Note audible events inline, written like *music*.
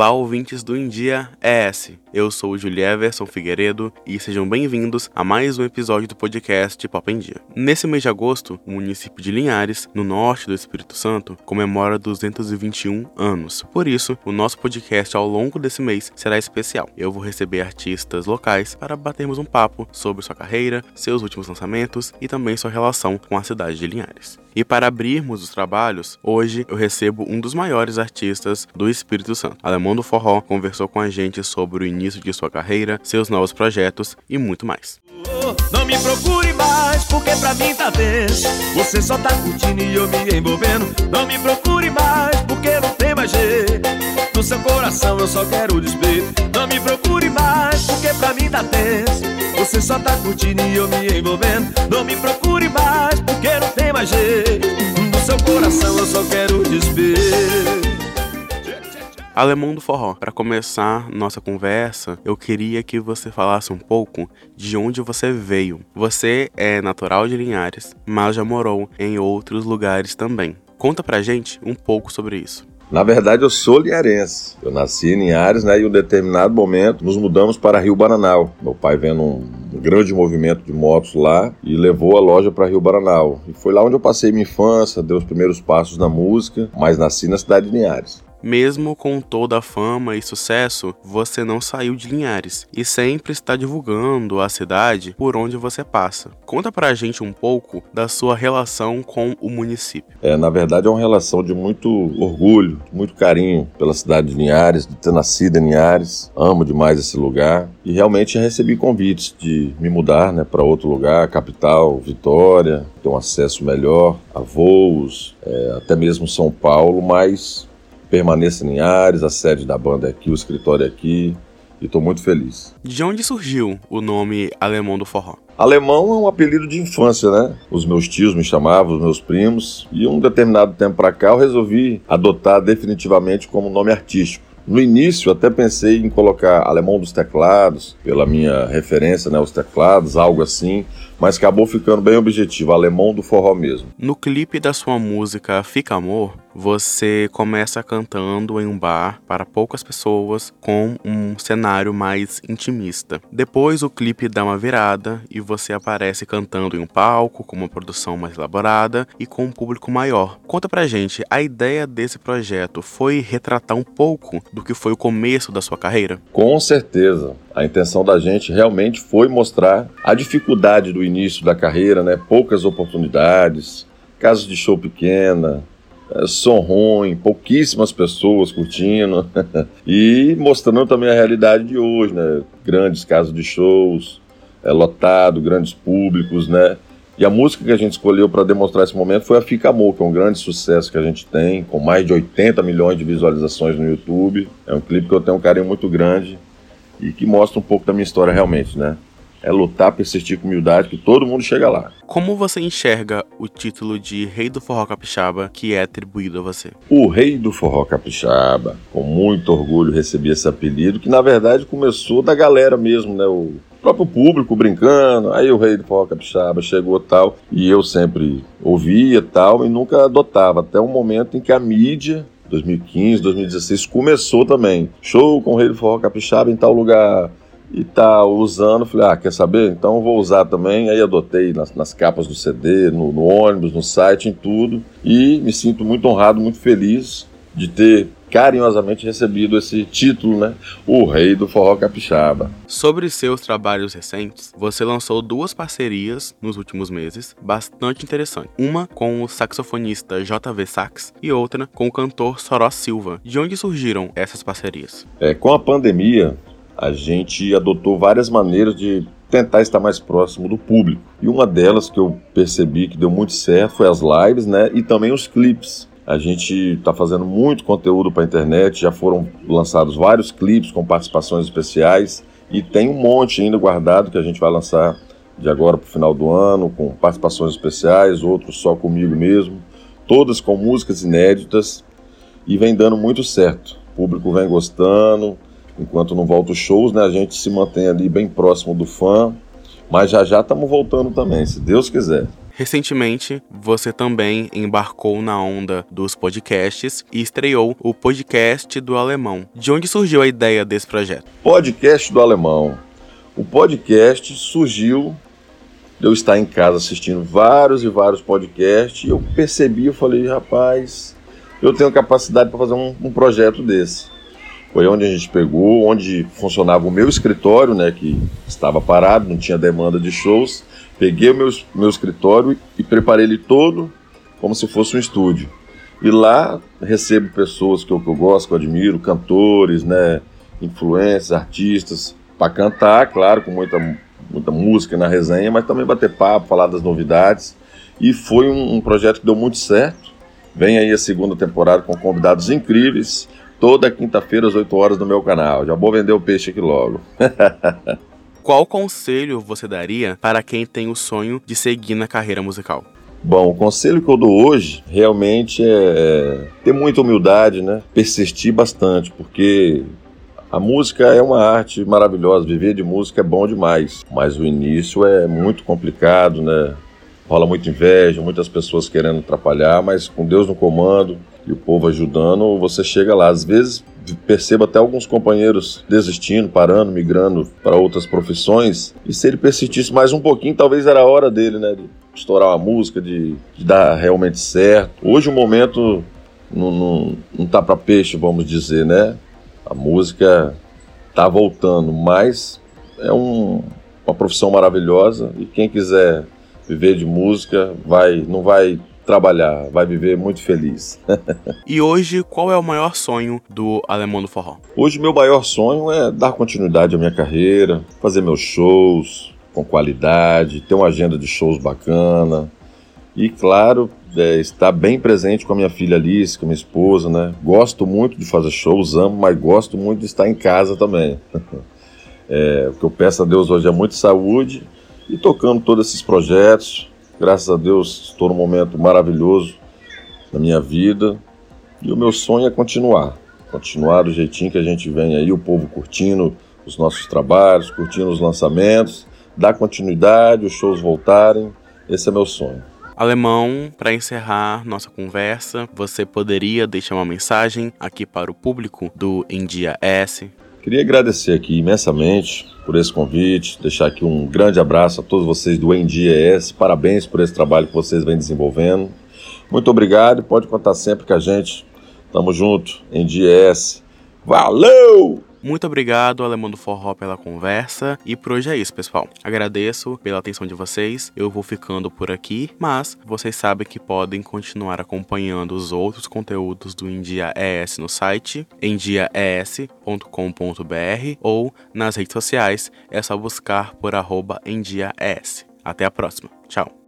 Olá, ouvintes do India ES. Eu sou o Julieverson Figueiredo e sejam bem-vindos a mais um episódio do podcast Pop em Dia. Nesse mês de agosto, o município de Linhares, no norte do Espírito Santo, comemora 221 anos. Por isso, o nosso podcast ao longo desse mês será especial. Eu vou receber artistas locais para batermos um papo sobre sua carreira, seus últimos lançamentos e também sua relação com a cidade de Linhares. E para abrirmos os trabalhos, hoje eu recebo um dos maiores artistas do Espírito Santo. Alemão do Forró conversou com a gente sobre o início de sua carreira, seus novos projetos e muito mais. Não me procure mais, porque pra mim tá. Você só tá curtindo e eu me envolvendo. Não me procure mais, porque não tem mais jeito. No seu coração eu só quero despeito. Não me procure mais, porque pra mim tá tenso. Você só tá curtindo e eu me envolvendo. Não me procure mais, porque não tem mais jeito. No seu coração eu só quero. Alemão do Forró, para começar nossa conversa, eu queria que você falasse um pouco de onde você veio. Você é natural de Linhares, mas já morou em outros lugares também. Conta pra gente um pouco sobre isso. Na verdade, eu sou linharense. Eu nasci em Linhares, né? E em um determinado momento nos mudamos para Rio Bananal. Meu pai vendo um grande movimento de motos lá e levou a loja para Rio Bananal. E foi lá onde eu passei minha infância, dei os primeiros passos na música, mas nasci na cidade de Linhares. Mesmo com toda a fama e sucesso, você não saiu de Linhares e sempre está divulgando a cidade por onde você passa. Conta pra gente um pouco da sua relação com o município. É, na verdade é uma relação de muito orgulho, muito carinho pela cidade de Linhares, de ter nascido em Linhares. Amo demais esse lugar e realmente recebi convites de me mudar, né, para outro lugar, capital, Vitória, ter um acesso melhor a voos, é, até mesmo São Paulo, mas permaneça em Ares, a sede da banda é aqui, o escritório é aqui, e estou muito feliz. De onde surgiu o nome Alemão do Forró? Alemão é um apelido de infância, né? Os meus tios me chamavam, os meus primos, e um determinado tempo para cá eu resolvi adotar definitivamente como nome artístico. No início, até pensei em colocar Alemão dos Teclados, pela minha referência, né, aos teclados, algo assim, mas acabou ficando bem objetivo, Alemão do Forró mesmo. No clipe da sua música Fica Amor, você começa cantando em um bar para poucas pessoas com um cenário mais intimista. Depois o clipe dá uma virada e você aparece cantando em um palco com uma produção mais elaborada e com um público maior. Conta pra gente, a ideia desse projeto foi retratar um pouco do que foi o começo da sua carreira? Com certeza. A intenção da gente realmente foi mostrar a dificuldade do início da carreira, né? Poucas oportunidades, casos de show pequena, é, som ruim, pouquíssimas pessoas curtindo *laughs* e mostrando também a realidade de hoje, né? Grandes casos de shows, é, lotado, grandes públicos, né? E a música que a gente escolheu para demonstrar esse momento foi a Fica Amor, que é um grande sucesso que a gente tem, com mais de 80 milhões de visualizações no YouTube. É um clipe que eu tenho um carinho muito grande e que mostra um pouco da minha história realmente, né? é lutar, persistir com humildade, que todo mundo chega lá. Como você enxerga o título de Rei do Forró Capixaba que é atribuído a você? O Rei do Forró Capixaba, com muito orgulho recebi esse apelido, que na verdade começou da galera mesmo, né? O próprio público brincando, aí o Rei do Forró Capixaba chegou tal, e eu sempre ouvia tal, e nunca adotava, até um momento em que a mídia 2015, 2016 começou também. Show com o Rei do Forró Capixaba em tal lugar e tá usando, falei, ah, quer saber? Então vou usar também. Aí adotei nas, nas capas do CD, no, no, ônibus, no site, em tudo. E me sinto muito honrado, muito feliz de ter carinhosamente recebido esse título, né? O Rei do Forró Capixaba. Sobre seus trabalhos recentes, você lançou duas parcerias nos últimos meses, bastante interessantes. Uma com o saxofonista JV Sax e outra com o cantor Soró Silva. De onde surgiram essas parcerias? É, com a pandemia, a gente adotou várias maneiras de tentar estar mais próximo do público. E uma delas que eu percebi que deu muito certo foi as lives, né? E também os clipes. A gente está fazendo muito conteúdo para a internet, já foram lançados vários clipes com participações especiais e tem um monte ainda guardado que a gente vai lançar de agora para o final do ano, com participações especiais, outros só comigo mesmo, todas com músicas inéditas e vem dando muito certo. O público vem gostando, enquanto não volta os shows, né, a gente se mantém ali bem próximo do fã, mas já já estamos voltando também, se Deus quiser. Recentemente, você também embarcou na onda dos podcasts e estreou o podcast do Alemão. De onde surgiu a ideia desse projeto? Podcast do Alemão. O podcast surgiu de eu estar em casa assistindo vários e vários podcasts e eu percebi, eu falei, rapaz, eu tenho capacidade para fazer um, um, projeto desse. Foi onde a gente pegou, onde funcionava o meu escritório, né, que estava parado, não tinha demanda de shows. Peguei o meu, meu escritório e preparei ele todo como se fosse um estúdio. E lá recebo pessoas que eu, que eu gosto, que eu admiro, cantores, né, influências, artistas, para cantar, claro, com muita, muita música na resenha, mas também bater papo, falar das novidades. E foi um, um projeto que deu muito certo. Vem aí a segunda temporada com convidados incríveis, toda quinta-feira às 8 horas no meu canal. Já vou vender o peixe aqui logo. *laughs* Qual conselho você daria para quem tem o sonho de seguir na carreira musical? Bom, o conselho que eu dou hoje realmente é ter muita humildade, né? Persistir bastante, porque a música é uma arte maravilhosa, viver de música é bom demais, mas o início é muito complicado, né? Rola muita inveja, muitas pessoas querendo atrapalhar, mas com Deus no comando e o povo ajudando, você chega lá. Às vezes percebo até alguns companheiros desistindo, parando, migrando para outras profissões. E se ele persistisse mais um pouquinho, talvez era a hora dele, né? De estourar uma música, de, de dar realmente certo. Hoje o momento não, não, não tá para peixe, vamos dizer, né? A música tá voltando, mas é um, uma profissão maravilhosa e quem quiser viver de música vai não vai trabalhar, vai viver muito feliz. *laughs* e hoje, qual é o maior sonho do Alemão do Forró? Hoje, meu maior sonho é dar continuidade à minha carreira, fazer meus shows com qualidade, ter uma agenda de shows bacana e, claro, é, estar bem presente com a minha filha Alice, com a minha esposa, né? Gosto muito de fazer shows, amo, mas gosto muito de estar em casa também. *laughs* é, o que eu peço a Deus hoje é muita saúde e tocando todos esses projetos. Graças a Deus estou num momento maravilhoso na minha vida e o meu sonho é continuar. Continuar do jeitinho que a gente vem aí, o povo curtindo os nossos trabalhos, curtindo os lançamentos, dar continuidade, os shows voltarem. Esse é meu sonho. Alemão, para encerrar nossa conversa, você poderia deixar uma mensagem aqui para o público do Em Dia S? Queria agradecer aqui imensamente por esse convite, deixar aqui um grande abraço a todos vocês do Em Dia S. Parabéns por esse trabalho que vocês vêm desenvolvendo. Muito obrigado pode contar sempre com a gente. Tamo junto, Em Dia S. Valeu! Muito obrigado, Alemão do Forró, pela conversa. E por hoje é isso, pessoal. Agradeço pela atenção de vocês. Eu vou ficando por aqui, mas vocês sabem que podem continuar acompanhando os outros conteúdos do India ES no site endiaes.com.br ou nas redes sociais. É só buscar por arroba Até a próxima. Tchau.